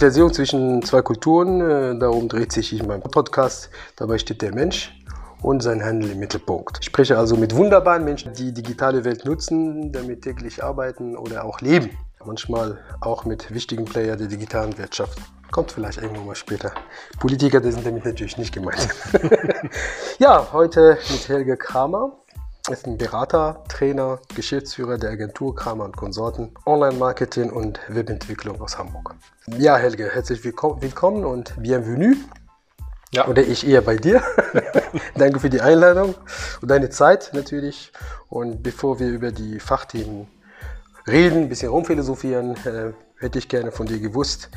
Digitalisierung zwischen zwei Kulturen, äh, darum dreht sich in meinem Podcast. Dabei steht der Mensch und sein Handel im Mittelpunkt. Ich spreche also mit wunderbaren Menschen, die digitale Welt nutzen, damit täglich arbeiten oder auch leben. Manchmal auch mit wichtigen Playern der digitalen Wirtschaft. Kommt vielleicht irgendwann mal später. Politiker, die sind damit natürlich nicht gemeint. ja, heute mit Helge Kramer. Ist ein Berater, Trainer, Geschäftsführer der Agentur Kramer und Konsorten, Online-Marketing und Webentwicklung aus Hamburg. Ja, Helge, herzlich willkommen und bienvenue. Ja. Oder ich eher bei dir. Danke für die Einladung und deine Zeit natürlich. Und bevor wir über die Fachthemen reden, ein bisschen rumphilosophieren, äh, hätte ich gerne von dir gewusst,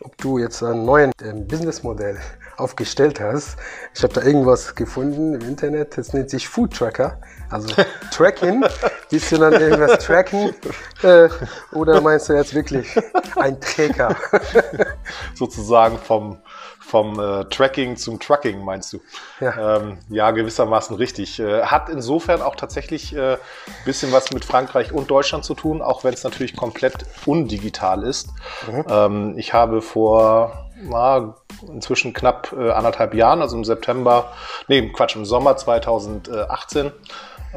ob du jetzt ein neues äh, Businessmodell aufgestellt hast. Ich habe da irgendwas gefunden im Internet, das nennt sich Food Tracker. Also Tracking. Willst du dann irgendwas tracken? Äh, oder meinst du jetzt wirklich ein Tracker? Sozusagen vom vom äh, Tracking zum Trucking, meinst du? Ja, ähm, ja gewissermaßen richtig. Äh, hat insofern auch tatsächlich ein äh, bisschen was mit Frankreich und Deutschland zu tun, auch wenn es natürlich komplett undigital ist. Mhm. Ähm, ich habe vor na, inzwischen knapp äh, anderthalb Jahren, also im September, nee, Quatsch, im Sommer 2018,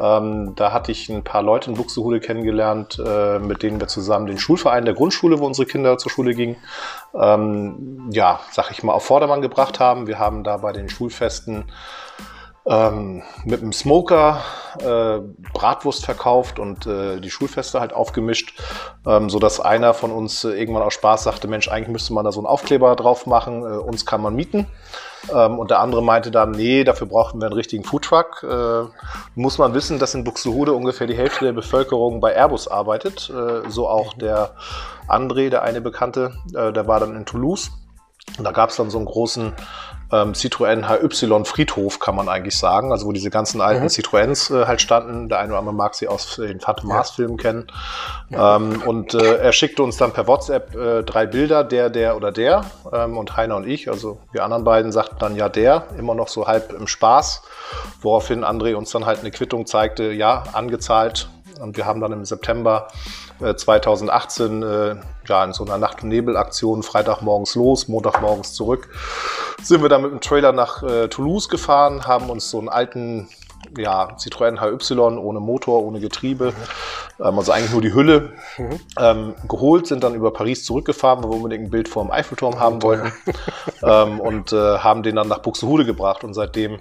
ähm, da hatte ich ein paar Leute in Buxtehude kennengelernt, äh, mit denen wir zusammen den Schulverein der Grundschule, wo unsere Kinder zur Schule gingen, ähm, ja, sag ich mal, auf Vordermann gebracht haben. Wir haben da bei den Schulfesten ähm, mit einem Smoker äh, Bratwurst verkauft und äh, die Schulfeste halt aufgemischt, ähm, so dass einer von uns äh, irgendwann aus Spaß sagte, Mensch, eigentlich müsste man da so einen Aufkleber drauf machen, äh, uns kann man mieten. Ähm, und der andere meinte dann, nee, dafür brauchen wir einen richtigen Foodtruck. Äh, muss man wissen, dass in Buxtehude ungefähr die Hälfte der Bevölkerung bei Airbus arbeitet. Äh, so auch der André, der eine Bekannte, äh, der war dann in Toulouse. Und da gab es dann so einen großen ähm, Citroën HY Friedhof, kann man eigentlich sagen. Also wo diese ganzen alten mhm. Citroëns äh, halt standen. Der eine oder andere mag sie aus den Phantom Mars Filmen kennen. Ja. Ähm, und äh, er schickte uns dann per WhatsApp äh, drei Bilder, der, der oder der. Ähm, und Heiner und ich, also die anderen beiden, sagten dann ja der, immer noch so halb im Spaß. Woraufhin André uns dann halt eine Quittung zeigte, ja, angezahlt. Und wir haben dann im September 2018 äh, ja, in so einer Nacht- und Nebelaktion Freitagmorgens los, Montagmorgens zurück. Sind wir dann mit dem Trailer nach äh, Toulouse gefahren, haben uns so einen alten ja, Citroën HY ohne Motor, ohne Getriebe, ähm, also eigentlich nur die Hülle, mhm. ähm, geholt, sind dann über Paris zurückgefahren, weil wir unbedingt ein Bild vor dem Eiffelturm haben wollten ähm, und äh, haben den dann nach Buxtehude gebracht und seitdem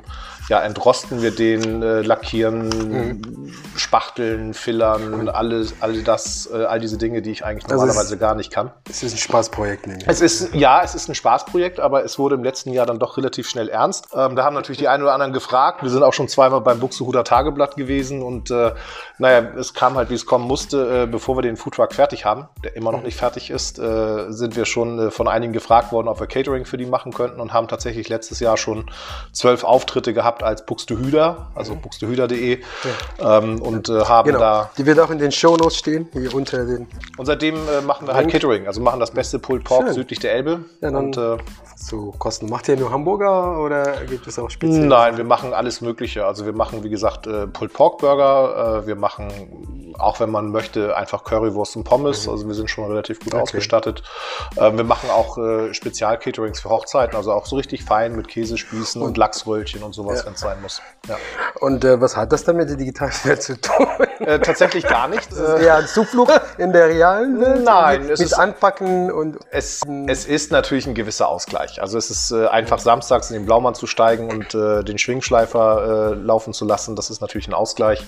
ja, entrosten wir den, äh, lackieren, mhm. spachteln, fillern, alles, all das, äh, all diese Dinge, die ich eigentlich also normalerweise gar nicht kann. Es ist ein Spaßprojekt, nämlich. Es ist, ja, es ist ein Spaßprojekt, aber es wurde im letzten Jahr dann doch relativ schnell ernst. Ähm, da haben natürlich die einen oder anderen gefragt. Wir sind auch schon zweimal beim Buxtehuder Tageblatt gewesen und äh, naja, es kam halt, wie es kommen musste, äh, bevor wir den Foodtruck fertig haben, der immer noch mhm. nicht fertig ist, äh, sind wir schon äh, von einigen gefragt worden, ob wir Catering für die machen könnten und haben tatsächlich letztes Jahr schon zwölf Auftritte gehabt gehabt als Buxtehuder, also mhm. buxtehuder.de ja. ähm, und äh, haben genau. da. Die wird auch in den Shownotes stehen, hier unter den. Und seitdem äh, machen wir halt Catering, also machen das beste Pulled Pork Schön. südlich der Elbe. Ja, und, äh, zu Kosten. Macht ihr nur Hamburger oder gibt es auch speziell? Nein, wir machen alles Mögliche. Also wir machen, wie gesagt, äh, Pulled Pork Burger. Äh, wir machen, auch wenn man möchte, einfach Currywurst und Pommes. Mhm. Also wir sind schon relativ gut okay. ausgestattet. Äh, wir machen auch äh, Spezial-Caterings für Hochzeiten. Also auch so richtig fein mit Käsespießen und, und Lachsröllchen und sowas, ja. Es sein muss. Ja. Und äh, was hat das dann mit der digitalen Welt zu tun? Äh, tatsächlich gar nicht. Ist es eher ein Zuflucht in der realen Welt? Nein. Mit, es mit ist, Anpacken und... Es, es ist natürlich ein gewisser Ausgleich. Also es ist äh, einfach samstags in den Blaumann zu steigen und äh, den Schwingschleifer äh, laufen zu lassen, das ist natürlich ein Ausgleich.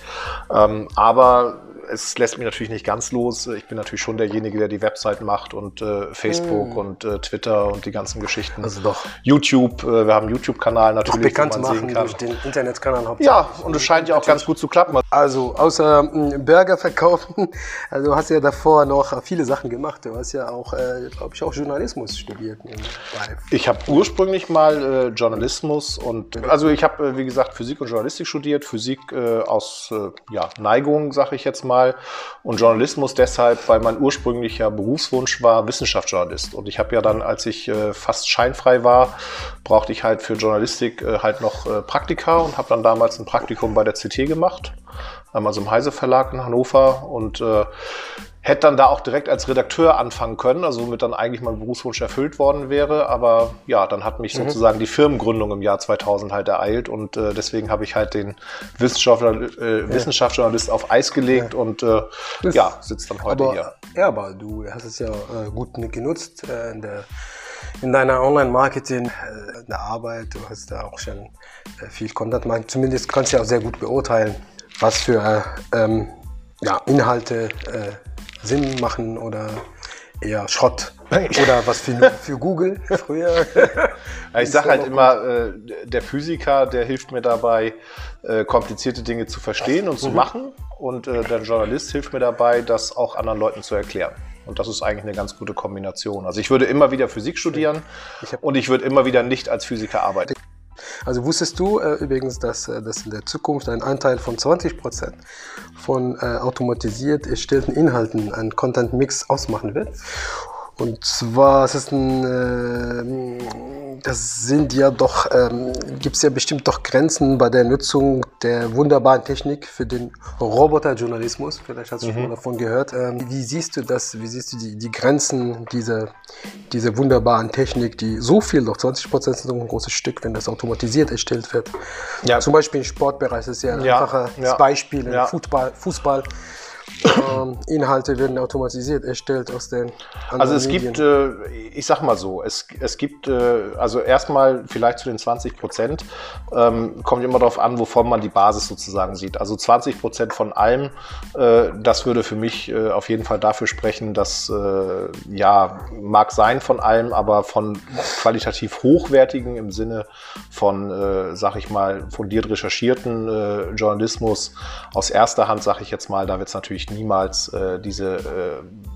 Ähm, aber es lässt mich natürlich nicht ganz los. Ich bin natürlich schon derjenige, der die Website macht und äh, Facebook mm. und äh, Twitter und die ganzen Geschichten. Also doch. YouTube, äh, wir haben einen YouTube-Kanal natürlich, doch bekannt machen durch den Internetkanal hauptsächlich. Ja, und es scheint ja auch ganz gut zu klappen. Also außer äh, Burger verkaufen, also du hast ja davor noch viele Sachen gemacht. Du hast ja auch, äh, glaube ich, auch Journalismus studiert. Ich habe ursprünglich mal äh, Journalismus und also ich habe, äh, wie gesagt, Physik und Journalistik studiert. Physik aus ja, Neigung, sage ich jetzt mal mal. Und Journalismus deshalb, weil mein ursprünglicher Berufswunsch war Wissenschaftsjournalist. Und ich habe ja dann, als ich äh, fast scheinfrei war, brauchte ich halt für Journalistik äh, halt noch äh, Praktika und habe dann damals ein Praktikum bei der CT gemacht also im Heise Verlag in Hannover und äh, hätte dann da auch direkt als Redakteur anfangen können, also womit dann eigentlich mein Berufswunsch erfüllt worden wäre. Aber ja, dann hat mich mhm. sozusagen die Firmengründung im Jahr 2000 halt ereilt und äh, deswegen habe ich halt den Wissenschaftler, äh, ja. Wissenschaftsjournalist auf Eis gelegt ja. und äh, ja, sitzt dann heute aber, hier. Ja, aber du hast es ja äh, gut genutzt äh, in, der, in deiner Online-Marketing, äh, in der Arbeit. Du hast da auch schon viel Content. Zumindest kannst du ja auch sehr gut beurteilen, was für ähm, ja, Inhalte Sinn machen oder eher Schrott oder was für, für Google früher. ich sage halt immer, äh, der Physiker, der hilft mir dabei, äh, komplizierte Dinge zu verstehen und zu mhm. machen und äh, der Journalist hilft mir dabei, das auch anderen Leuten zu erklären. Und das ist eigentlich eine ganz gute Kombination. Also ich würde immer wieder Physik studieren ich und ich würde immer wieder nicht als Physiker arbeiten. Also wusstest du äh, übrigens, dass, äh, dass in der Zukunft ein Anteil von 20 Prozent von äh, automatisiert erstellten Inhalten ein Content Mix ausmachen wird? Und zwar es ist ein, äh, das sind ja doch, ähm, gibt es ja bestimmt doch Grenzen bei der Nutzung der wunderbaren Technik für den Roboterjournalismus. Vielleicht hast du mhm. schon mal davon gehört. Ähm, wie siehst du das? Wie siehst du die, die Grenzen dieser, dieser wunderbaren Technik, die so viel, doch 20 Prozent sind so ein großes Stück, wenn das automatisiert erstellt wird? Ja. Zum Beispiel im Sportbereich das ist ja ein ja. einfaches ja. Beispiel, im. Fußball, Fußball ähm, Inhalte werden automatisiert erstellt aus den Also es Medien. gibt, äh, ich sag mal so, es, es gibt, äh, also erstmal vielleicht zu den 20 Prozent, ähm, kommt immer darauf an, wovon man die Basis sozusagen sieht. Also 20 Prozent von allem, äh, das würde für mich äh, auf jeden Fall dafür sprechen, dass, äh, ja, mag sein von allem, aber von qualitativ hochwertigen im Sinne von, äh, sag ich mal, fundiert recherchierten Journalismus aus erster Hand, sag ich jetzt mal, da wird es natürlich natürlich niemals äh, diese äh,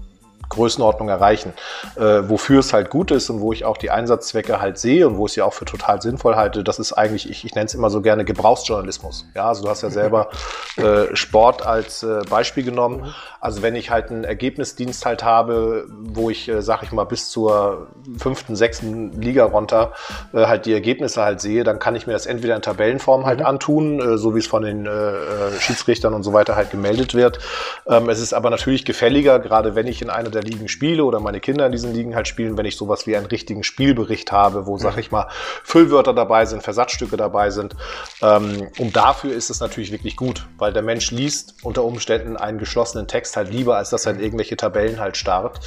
Größenordnung erreichen. Äh, wofür es halt gut ist und wo ich auch die Einsatzzwecke halt sehe und wo ich sie auch für total sinnvoll halte, das ist eigentlich, ich, ich nenne es immer so gerne Gebrauchsjournalismus. Ja, also du hast ja selber äh, Sport als äh, Beispiel genommen. Also wenn ich halt einen Ergebnisdienst halt habe, wo ich, äh, sag ich mal, bis zur fünften, sechsten Liga runter äh, halt die Ergebnisse halt sehe, dann kann ich mir das entweder in Tabellenform halt mhm. antun, äh, so wie es von den äh, äh, Schiedsrichtern und so weiter halt gemeldet wird. Ähm, es ist aber natürlich gefälliger, gerade wenn ich in einer der der Ligen spiele oder meine Kinder in diesen Ligen halt spielen, wenn ich sowas wie einen richtigen Spielbericht habe, wo, sag ich mal, Füllwörter dabei sind, Versatzstücke dabei sind. Ähm, und dafür ist es natürlich wirklich gut, weil der Mensch liest unter Umständen einen geschlossenen Text halt lieber, als dass er in irgendwelche Tabellen halt starrt.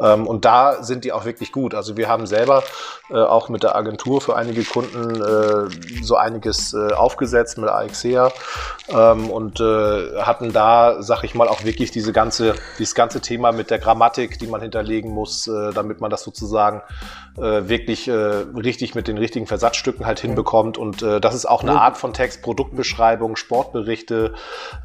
Ähm, und da sind die auch wirklich gut. Also wir haben selber äh, auch mit der Agentur für einige Kunden äh, so einiges äh, aufgesetzt mit AXEA ähm, und äh, hatten da, sag ich mal, auch wirklich diese ganze, dieses ganze Thema mit der Grammatik Grammatik, die man hinterlegen muss, äh, damit man das sozusagen äh, wirklich äh, richtig mit den richtigen Versatzstücken halt hinbekommt. Und äh, das ist auch eine Art von Text, Produktbeschreibung, Sportberichte,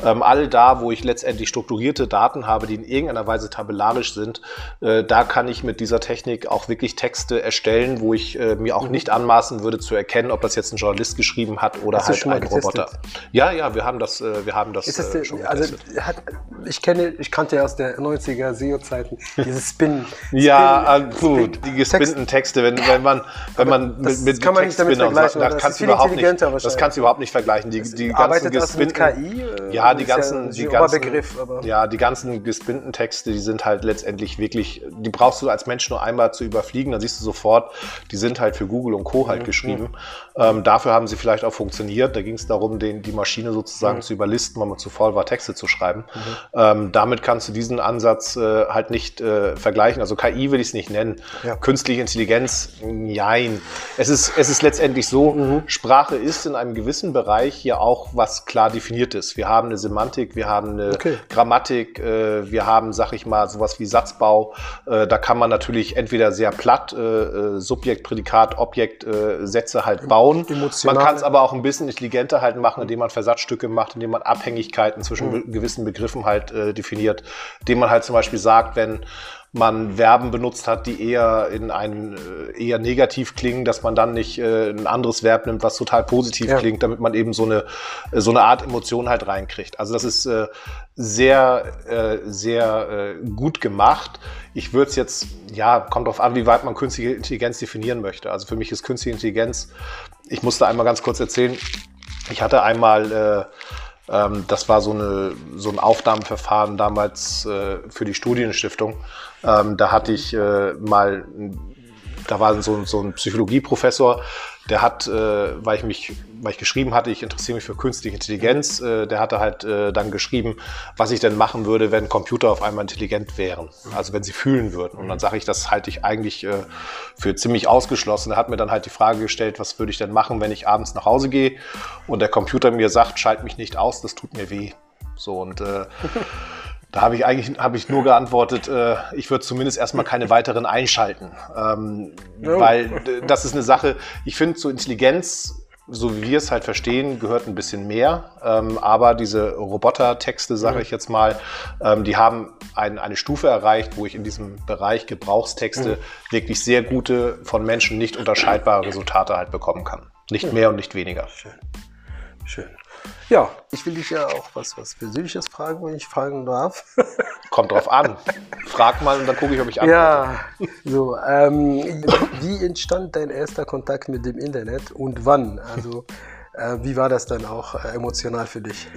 ähm, all da, wo ich letztendlich strukturierte Daten habe, die in irgendeiner Weise tabellarisch sind, äh, da kann ich mit dieser Technik auch wirklich Texte erstellen, wo ich äh, mir auch mhm. nicht anmaßen würde zu erkennen, ob das jetzt ein Journalist geschrieben hat oder Hast halt ein getestet? Roboter. Ja, ja, wir haben das, äh, wir haben das ist das äh, schon also getestet. Also hat, ich kenne, ich kannte ja aus der 90er SEO-Zeiten dieses Spin. ja, Spin, gut, die gespinnten Texte Texte, wenn, wenn man, wenn man mit, mit, kann man nicht damit vergleichen. das, kannst du überhaupt nicht, das kannst du überhaupt nicht vergleichen. Die, die ganzen gespinnten, KI? Ja, die ganzen, ja die ganzen, ja, die ganzen gespinnten Texte, die sind halt letztendlich wirklich, die brauchst du als Mensch nur einmal zu überfliegen, dann siehst du sofort, die sind halt für Google und Co. halt mhm. geschrieben. Ähm, dafür haben sie vielleicht auch funktioniert. Da ging es darum, den, die Maschine sozusagen mhm. zu überlisten, weil man zu voll war, Texte zu schreiben. Mhm. Ähm, damit kannst du diesen Ansatz äh, halt nicht äh, vergleichen. Also KI will ich es nicht nennen. Ja. Künstliche Intelligenz Intelligenz, nein. Es ist, es ist letztendlich so, mhm. Sprache ist in einem gewissen Bereich hier auch was klar definiert ist. Wir haben eine Semantik, wir haben eine okay. Grammatik, äh, wir haben, sag ich mal, sowas wie Satzbau. Äh, da kann man natürlich entweder sehr platt äh, äh Subjekt, Prädikat, Objekt äh, Sätze halt bauen. Emotional. Man kann es aber auch ein bisschen intelligenter halt machen, indem man Versatzstücke macht, indem man Abhängigkeiten zwischen mhm. gewissen Begriffen halt äh, definiert, indem man halt zum Beispiel sagt, wenn man Verben benutzt hat, die eher in einen äh, eher negativ klingen, dass man dann nicht äh, ein anderes Verb nimmt, was total positiv ja. klingt, damit man eben so eine so eine Art Emotion halt reinkriegt. Also das ist äh, sehr äh, sehr äh, gut gemacht. Ich würde es jetzt ja kommt darauf an, wie weit man künstliche Intelligenz definieren möchte. Also für mich ist künstliche Intelligenz. Ich musste einmal ganz kurz erzählen. Ich hatte einmal äh, Ähm, das war so, eine, so ein Aufnahmeverfahren damals äh, für die Studienstiftung. Ähm, da hatte ich äh, mal, da war so, so ein Psychologieprofessor, der hat, äh, weil ich mich, weil ich geschrieben hatte, ich interessiere mich für künstliche Intelligenz, äh, der hatte halt äh, dann geschrieben, was ich denn machen würde, wenn Computer auf einmal intelligent wären, also wenn sie fühlen würden. Und dann sage ich, das halte ich eigentlich äh, für ziemlich ausgeschlossen. Er hat mir dann halt die Frage gestellt, was würde ich denn machen, wenn ich abends nach Hause gehe und der Computer mir sagt, schalt mich nicht aus, das tut mir weh. So und äh, Da habe ich eigentlich hab ich nur geantwortet, äh, ich würde zumindest erstmal keine weiteren einschalten. Ähm, oh. Weil das ist eine Sache, ich finde, zu Intelligenz, so wie wir es halt verstehen, gehört ein bisschen mehr. Ähm, aber diese Roboter-Texte, sage ich jetzt mal, ähm, die haben ein, eine Stufe erreicht, wo ich in diesem Bereich Gebrauchstexte wirklich sehr gute, von Menschen nicht unterscheidbare Resultate halt bekommen kann. Nicht mehr und nicht weniger. Schön. Schön. Ja, ich will dich ja auch was, was Persönliches fragen, wenn ich fragen darf. Kommt drauf an. Frag mal und dann gucke ich, ob ich antworte. Ja, so. Ähm, wie entstand dein erster Kontakt mit dem Internet und wann? Also, äh, wie war das dann auch äh, emotional für dich?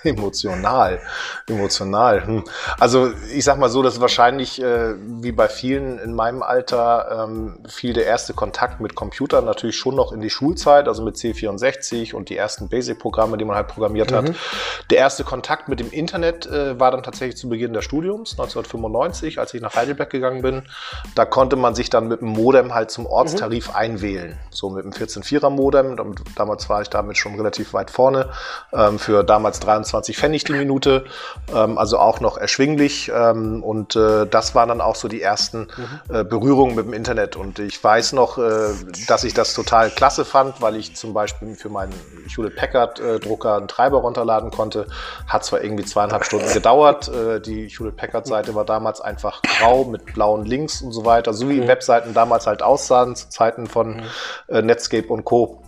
Emotional, emotional. Hm. Also ich sag mal so, dass wahrscheinlich äh, wie bei vielen in meinem Alter ähm, fiel der erste Kontakt mit Computern natürlich schon noch in die Schulzeit, also mit C64 und die ersten Basic-Programme, die man halt programmiert mhm. hat. Der erste Kontakt mit dem Internet äh, war dann tatsächlich zu Beginn des Studiums, 1995, als ich nach Heidelberg gegangen bin. Da konnte man sich dann mit dem Modem halt zum Ortstarif mhm. einwählen, so mit dem 14.4er Modem. Damals war ich damit schon relativ weit vorne ähm, für damals 23 25 Pfennig die Minute, ähm, also auch noch erschwinglich. Ähm, und äh, das waren dann auch so die ersten mhm. äh, Berührungen mit dem Internet. Und ich weiß noch, äh, dass ich das total klasse fand, weil ich zum Beispiel für meinen Hewlett Packard äh, Drucker einen Treiber runterladen konnte. Hat zwar irgendwie zweieinhalb Stunden gedauert. Äh, die Hewlett Packard Seite war damals einfach grau mit blauen Links und so weiter, so wie mhm. Webseiten damals halt aussahen zu Zeiten von mhm. äh, Netscape und Co.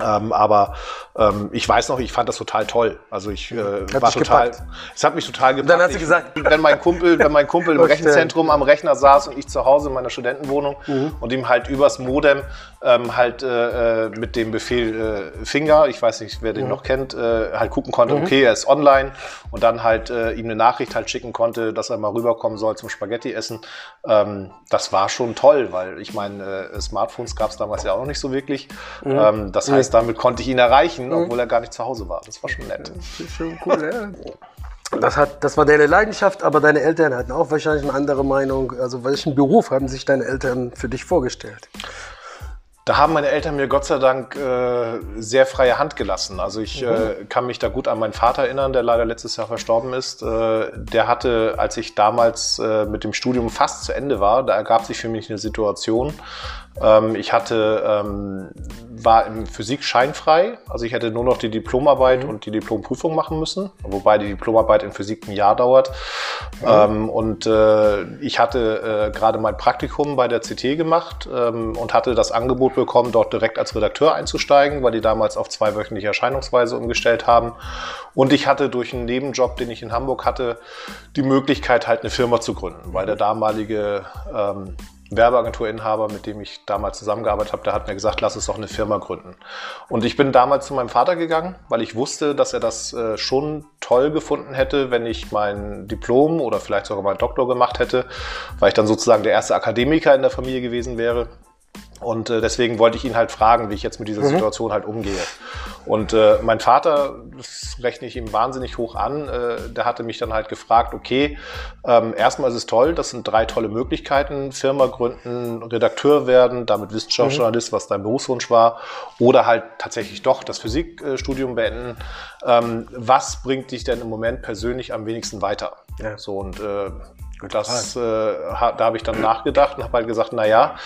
Ähm, aber ähm, ich weiß noch, ich fand das total toll. Also ich äh, war total, gepackt. es hat mich total gepackt. Dann hast du gesagt, wenn mein Kumpel, wenn mein Kumpel im Rechenzentrum am Rechner saß und ich zu Hause in meiner Studentenwohnung mhm. und ihm halt übers Modem ähm, halt äh, äh mit dem Befehl äh, Finger, ich weiß nicht, wer den mhm. noch kennt, äh, halt gucken konnte, mhm. okay, er ist online und dann halt äh, ihm eine Nachricht halt schicken konnte, dass er mal rüberkommen soll zum Spaghetti essen. Ähm, das war schon toll, weil ich meine, Smartphones gab es damals ja auch noch nicht so wirklich. Mhm. Ähm, das heißt, heißt, damit konnte ich ihn erreichen, mhm. obwohl er gar nicht zu Hause war. Das war schon nett. Das ist schon cool, ja. Das, hat, das war deine Leidenschaft, aber deine Eltern hatten auch wahrscheinlich eine andere Meinung. Also welchen Beruf haben sich deine Eltern für dich vorgestellt? Da haben meine Eltern mir Gott sei Dank äh, sehr freie Hand gelassen. Also ich mhm. äh, kann mich da gut an meinen Vater erinnern, der leider letztes Jahr verstorben ist. Äh, der hatte, als ich damals äh, mit dem Studium fast zu Ende war, da ergab sich für mich eine Situation. Ähm, ich hatte ähm, war im Physik scheinfrei. Also ich hätte nur noch die Diplomarbeit mhm. und die Diplomprüfung machen müssen, wobei die Diplomarbeit in Physik ein Jahr dauert. Mhm. Ähm, und äh, ich hatte äh, gerade mein Praktikum bei der CT gemacht ähm, und hatte das Angebot bekommen, dort direkt als Redakteur einzusteigen, weil die damals auf zweiwöchentliche Erscheinungsweise umgestellt haben. Und ich hatte durch einen Nebenjob, den ich in Hamburg hatte, die Möglichkeit, halt eine Firma zu gründen, weil der damalige ähm, Werbeagenturinhaber, mit dem ich damals zusammengearbeitet habe, der hat mir gesagt, lass uns doch eine Firma gründen. Und ich bin damals zu meinem Vater gegangen, weil ich wusste, dass er das äh, schon toll gefunden hätte, wenn ich mein Diplom oder vielleicht sogar meinen Doktor gemacht hätte, weil ich dann sozusagen der erste Akademiker in der Familie gewesen wäre. Und äh, deswegen wollte ich ihn halt fragen, wie ich jetzt mit dieser mhm. Situation halt umgehe. Und äh, mein Vater, das rechne ich ihm wahnsinnig hoch an, äh, der hatte mich dann halt gefragt, okay, ähm, erstmal ist es toll, das sind drei tolle Möglichkeiten, Firma gründen, Redakteur werden, damit Wissenschaftsjournalist, mhm. was dein Berufswunsch war, oder halt tatsächlich doch das Physikstudium beenden. Ähm, was bringt dich denn im Moment persönlich am wenigsten weiter? Ja. So und äh, das, äh, da habe ich dann nachgedacht und habe halt gesagt, na ja,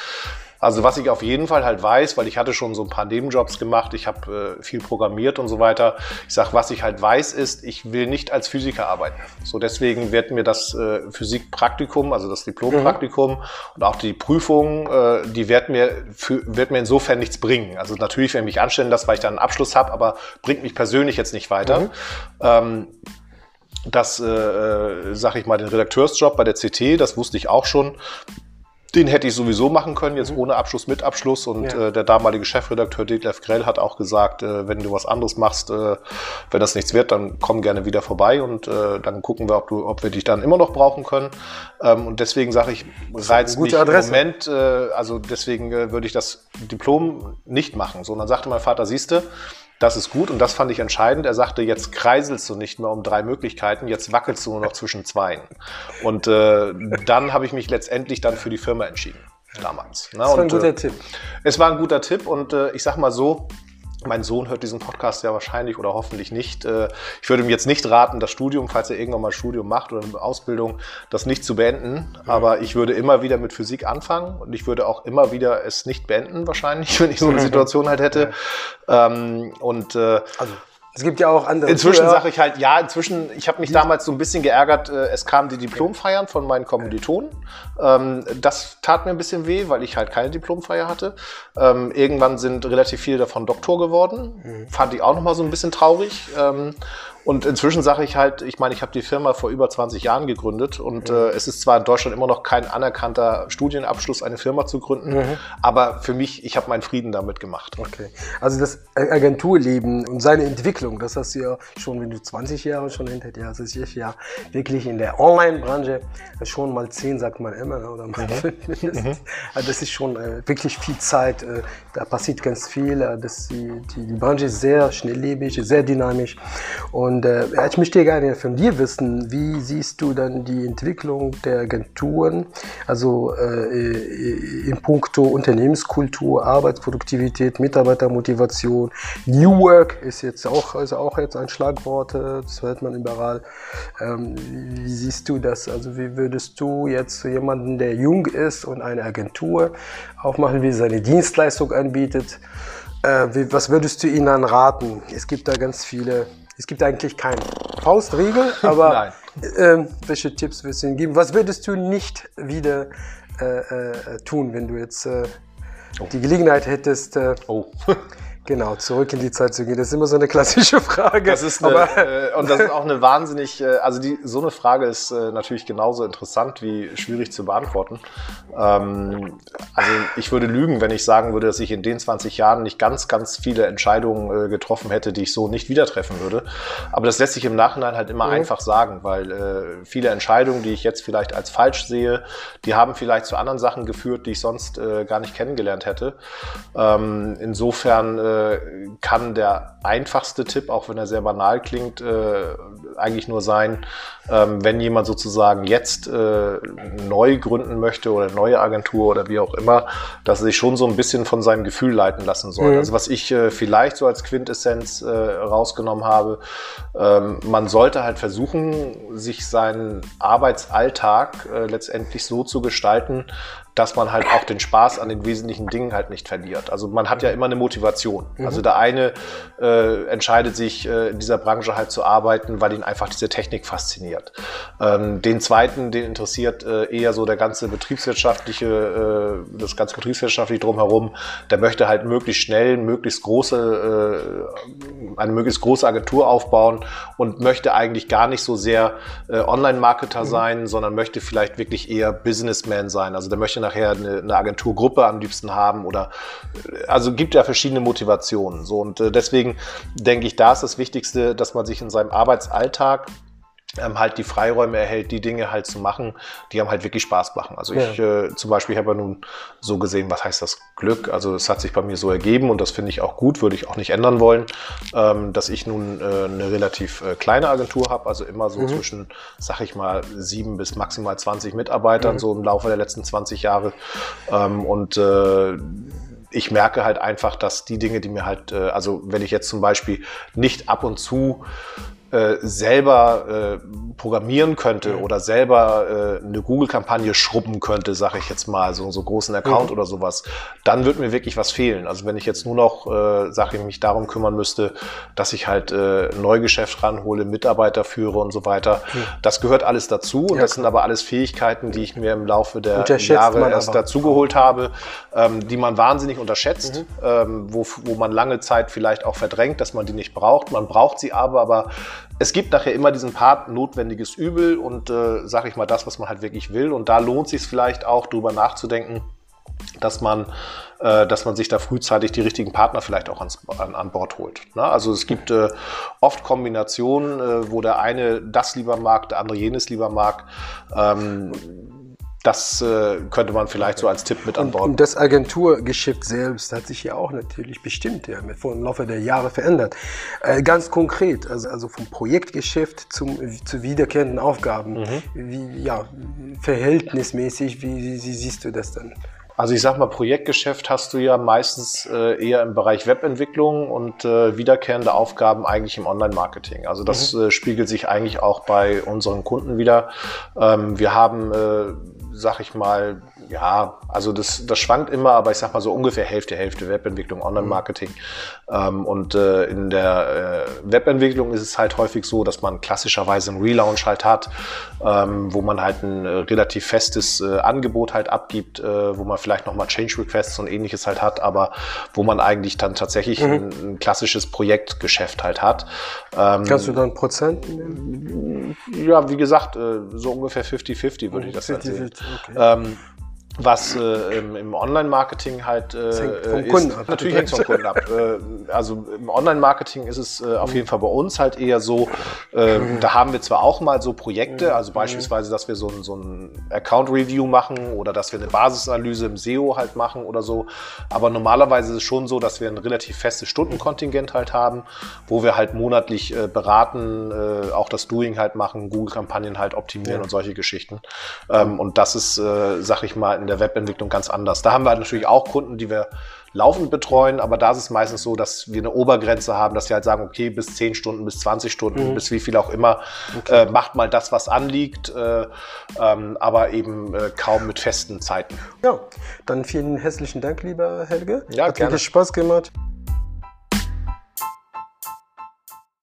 also was ich auf jeden Fall halt weiß, weil ich hatte schon so ein paar Nebenjobs gemacht, ich habe äh, viel programmiert und so weiter. Ich sage, was ich halt weiß, ist, ich will nicht als Physiker arbeiten. So deswegen wird mir das äh, Physikpraktikum, also das Diplompraktikum mhm. und auch die Prüfung, äh, die wird mir, für, wird mir insofern nichts bringen. Also natürlich, wenn ich mich anstellen lasse, weil ich dann einen Abschluss habe, aber bringt mich persönlich jetzt nicht weiter. Mhm. Ähm, das, äh, äh sag ich mal, den Redakteursjob bei der CT, das wusste ich auch schon Den hätte ich sowieso machen können, jetzt mhm. ohne Abschluss, mit Abschluss. Und ja. äh, der damalige Chefredakteur Detlef Grell hat auch gesagt, äh, wenn du was anderes machst, äh, wenn das nichts wird, dann komm gerne wieder vorbei und äh, dann gucken wir, ob, du, ob wir dich dann immer noch brauchen können. Ähm, und deswegen sage ich, reizt mich Adresse. im Moment, äh, also deswegen äh, würde ich das Diplom nicht machen. So, und dann sagte mein Vater, siehste, das ist gut und das fand ich entscheidend. Er sagte, jetzt kreiselst du nicht mehr um drei Möglichkeiten, jetzt wackelst du nur noch zwischen zweien. Und äh, dann habe ich mich letztendlich dann für die Firma entschieden damals. Ne? Das war ein guter äh, Tipp. Es war ein guter Tipp und äh, ich sag mal so, mein Sohn hört diesen Podcast ja wahrscheinlich oder hoffentlich nicht. Äh, ich würde ihm jetzt nicht raten, das Studium, falls er irgendwann mal ein Studium macht oder eine Ausbildung, das nicht zu beenden. Aber ich würde immer wieder mit Physik anfangen und ich würde auch immer wieder es nicht beenden, wahrscheinlich, wenn ich so eine Situation halt hätte. Ähm, und äh, also es gibt ja auch andere. Inzwischen sage ich halt, ja, inzwischen, ich habe mich damals so ein bisschen geärgert, äh, es kamen die Diplomfeiern von meinen Kommilitonen. Ähm, das tat mir ein bisschen weh, weil ich halt keine Diplomfeier hatte. Ähm, irgendwann sind relativ viele davon Doktor geworden. Mhm. Fand ich auch nochmal so ein bisschen traurig. Ähm, und inzwischen sage ich halt, ich meine, ich habe die Firma vor über 20 Jahren gegründet und mhm. äh, es ist zwar in Deutschland immer noch kein anerkannter Studienabschluss, eine Firma zu gründen, mhm. aber für mich, ich habe meinen Frieden damit gemacht. Okay. Also das Agenturleben und seine Entwicklung, das hast du ja schon, wenn du 20 Jahre schon hinter dir hast, ist ich ja wirklich in der Online-Branche schon mal 10, sagt man immer, oder mal mhm. 5 mindestens. Mhm. Also das ist schon äh, wirklich viel Zeit, äh, da passiert ganz viel, äh, das, die, die, die Branche ist sehr schnelllebig, sehr dynamisch und und äh, ich möchte gerne von dir wissen, wie siehst du dann die Entwicklung der Agenturen, also äh, in puncto Unternehmenskultur, Arbeitsproduktivität, Mitarbeitermotivation, New Work ist jetzt auch, also auch jetzt ein Schlagwort, äh, das hört man überall. Ähm, wie siehst du das? Also wie würdest du jetzt jemanden, der jung ist und eine Agentur aufmachen will, seine Dienstleistung anbietet, äh, wie, was würdest du ihnen raten? Es gibt da ganz viele es gibt eigentlich keine Faustregel, aber äh, welche Tipps würdest du ihnen geben? Was würdest du nicht wieder äh, äh, tun, wenn du jetzt äh, oh. die Gelegenheit hättest? Äh, oh. Genau, zurück in die Zeit zu gehen. Das ist immer so eine klassische Frage. Das ist eine, äh, und das ist auch eine wahnsinnig, äh, also die, so eine Frage ist äh, natürlich genauso interessant wie schwierig zu beantworten. Ähm, also ich würde lügen, wenn ich sagen würde, dass ich in den 20 Jahren nicht ganz, ganz viele Entscheidungen äh, getroffen hätte, die ich so nicht wieder treffen würde. Aber das lässt sich im Nachhinein halt immer mhm. einfach sagen, weil äh, viele Entscheidungen, die ich jetzt vielleicht als falsch sehe, die haben vielleicht zu anderen Sachen geführt, die ich sonst äh, gar nicht kennengelernt hätte. Ähm, insofern äh, kann der einfachste Tipp, auch wenn er sehr banal klingt, äh, eigentlich nur sein, ähm, wenn jemand sozusagen jetzt äh, neu gründen möchte oder neue Agentur oder wie auch immer, dass er sich schon so ein bisschen von seinem Gefühl leiten lassen soll. Mhm. Also was ich äh, vielleicht so als Quintessenz äh, rausgenommen habe, ähm, man sollte halt versuchen, sich seinen Arbeitsalltag letztendlich so zu gestalten, dass man halt auch den Spaß an den wesentlichen Dingen halt nicht verliert. Also man hat ja immer eine Motivation. Mhm. Also der eine äh, entscheidet sich äh, in dieser Branche halt zu arbeiten, weil ihn einfach diese Technik fasziniert. Ähm, den zweiten, den interessiert äh, eher so der ganze betriebswirtschaftliche, äh, das ganze betriebswirtschaftliche drumherum. Der möchte halt möglichst schnell, möglichst große, äh, eine möglichst große Agentur aufbauen und möchte eigentlich gar nicht so sehr äh, Online-Marketer mhm. sein, sondern möchte vielleicht wirklich eher Businessman sein. Also der möchte nachher eine, eine Agenturgruppe am liebsten haben oder also gibt ja verschiedene Motivationen. So und äh, deswegen denke ich, da ist das Wichtigste, dass man sich in seinem Arbeitsalltag ähm, halt die Freiräume erhält, die Dinge halt zu machen, die einem halt wirklich Spaß machen. Also ich ja. äh, zum Beispiel habe ja nun so gesehen, was heißt das Glück? Also es hat sich bei mir so ergeben und das finde ich auch gut, würde ich auch nicht ändern wollen, ähm, dass ich nun äh, eine relativ äh, kleine Agentur habe, also immer so mhm. zwischen, sag ich mal, sieben bis maximal 20 Mitarbeitern, mhm. so im Laufe der letzten 20 Jahre. Ähm, und äh, ich merke halt einfach, dass die Dinge, die mir halt, äh, also wenn ich jetzt zum Beispiel nicht ab und zu äh, selber äh, programmieren könnte mhm. oder selber äh, eine Google-Kampagne schrubben könnte, sage ich jetzt mal, so, so großen Account mhm. oder sowas, dann wird mir wirklich was fehlen. Also wenn ich jetzt nur noch, äh, sage ich, mich darum kümmern müsste, dass ich halt äh, Neugeschäft ranhole, Mitarbeiter führe und so weiter, mhm. das gehört alles dazu. Und ja, das sind aber alles Fähigkeiten, die ich mir im Laufe der Jahre erst dazugeholt habe, ähm, die man wahnsinnig unterschätzt, mhm. ähm, wo, wo man lange Zeit vielleicht auch verdrängt, dass man die nicht braucht. Man braucht sie aber, aber es gibt nachher immer diesen Part notwendiges Übel und äh, sag ich mal das, was man halt wirklich will. Und da lohnt sich vielleicht auch drüber nachzudenken, dass man, äh, dass man sich da frühzeitig die richtigen Partner vielleicht auch ans, an, an Bord holt. Ne? Also es gibt äh, oft Kombinationen, äh, wo der eine das lieber mag, der andere jenes lieber mag. Ähm, das äh, könnte man vielleicht so als Tipp mit an Bord. Und, und das Agenturgeschäft selbst hat sich ja auch natürlich bestimmt ja, im Laufe der Jahre verändert. Äh, ganz konkret, also, also vom Projektgeschäft zum, zu wiederkehrenden Aufgaben. Mhm. Wie, ja, verhältnismäßig, wie, wie, wie siehst du das dann? Also ich sag mal, Projektgeschäft hast du ja meistens äh, eher im Bereich Webentwicklung und äh, wiederkehrende Aufgaben eigentlich im Online-Marketing. Also das mhm. äh, spiegelt sich eigentlich auch bei unseren Kunden wieder. Ähm, wir haben, äh, sag ich mal, ja, also das, das schwankt immer, aber ich sag mal so ungefähr Hälfte, Hälfte Webentwicklung, Online-Marketing. Ähm, und äh, in der äh, Webentwicklung ist es halt häufig so, dass man klassischerweise einen Relaunch halt hat, ähm, wo man halt ein äh, relativ festes äh, Angebot halt abgibt, äh, wo man vielleicht nochmal Change Requests und ähnliches halt hat, aber wo man eigentlich dann tatsächlich mhm. ein, ein, klassisches Projektgeschäft halt hat. Ähm, Kannst du dann Prozent nehmen? Ja, wie gesagt, äh, so ungefähr 50-50 würde ich das 50, halt sehen. Okay. Was äh, im, Online-Marketing halt äh, vom ist, Kunden ab. natürlich hängt vom Kunden ab. Äh, also im Online-Marketing ist es äh, auf jeden Fall bei uns halt eher so, äh, da haben wir zwar auch mal so Projekte, also beispielsweise, dass wir so ein, so ein Account-Review machen oder dass wir eine Basisanalyse im SEO halt machen oder so, aber normalerweise ist es schon so, dass wir ein relativ festes Stundenkontingent halt haben, wo wir halt monatlich äh, beraten, äh, auch das Doing halt machen, Google-Kampagnen halt optimieren ja. und solche Geschichten. Ähm, und das ist, äh, sag ich mal, der Webentwicklung ganz anders. Da haben wir natürlich auch Kunden, die wir laufend betreuen, aber da ist es meistens so, dass wir eine Obergrenze haben, dass wir halt sagen, okay, bis 10 Stunden, bis 20 Stunden, mhm. bis wie viel auch immer, okay. äh, macht mal das, was anliegt, äh, ähm, aber eben äh, kaum mit festen Zeiten. Ja, dann vielen herzlichen Dank, lieber Helge. Ja, Hat gerne. wirklich Spaß gemacht.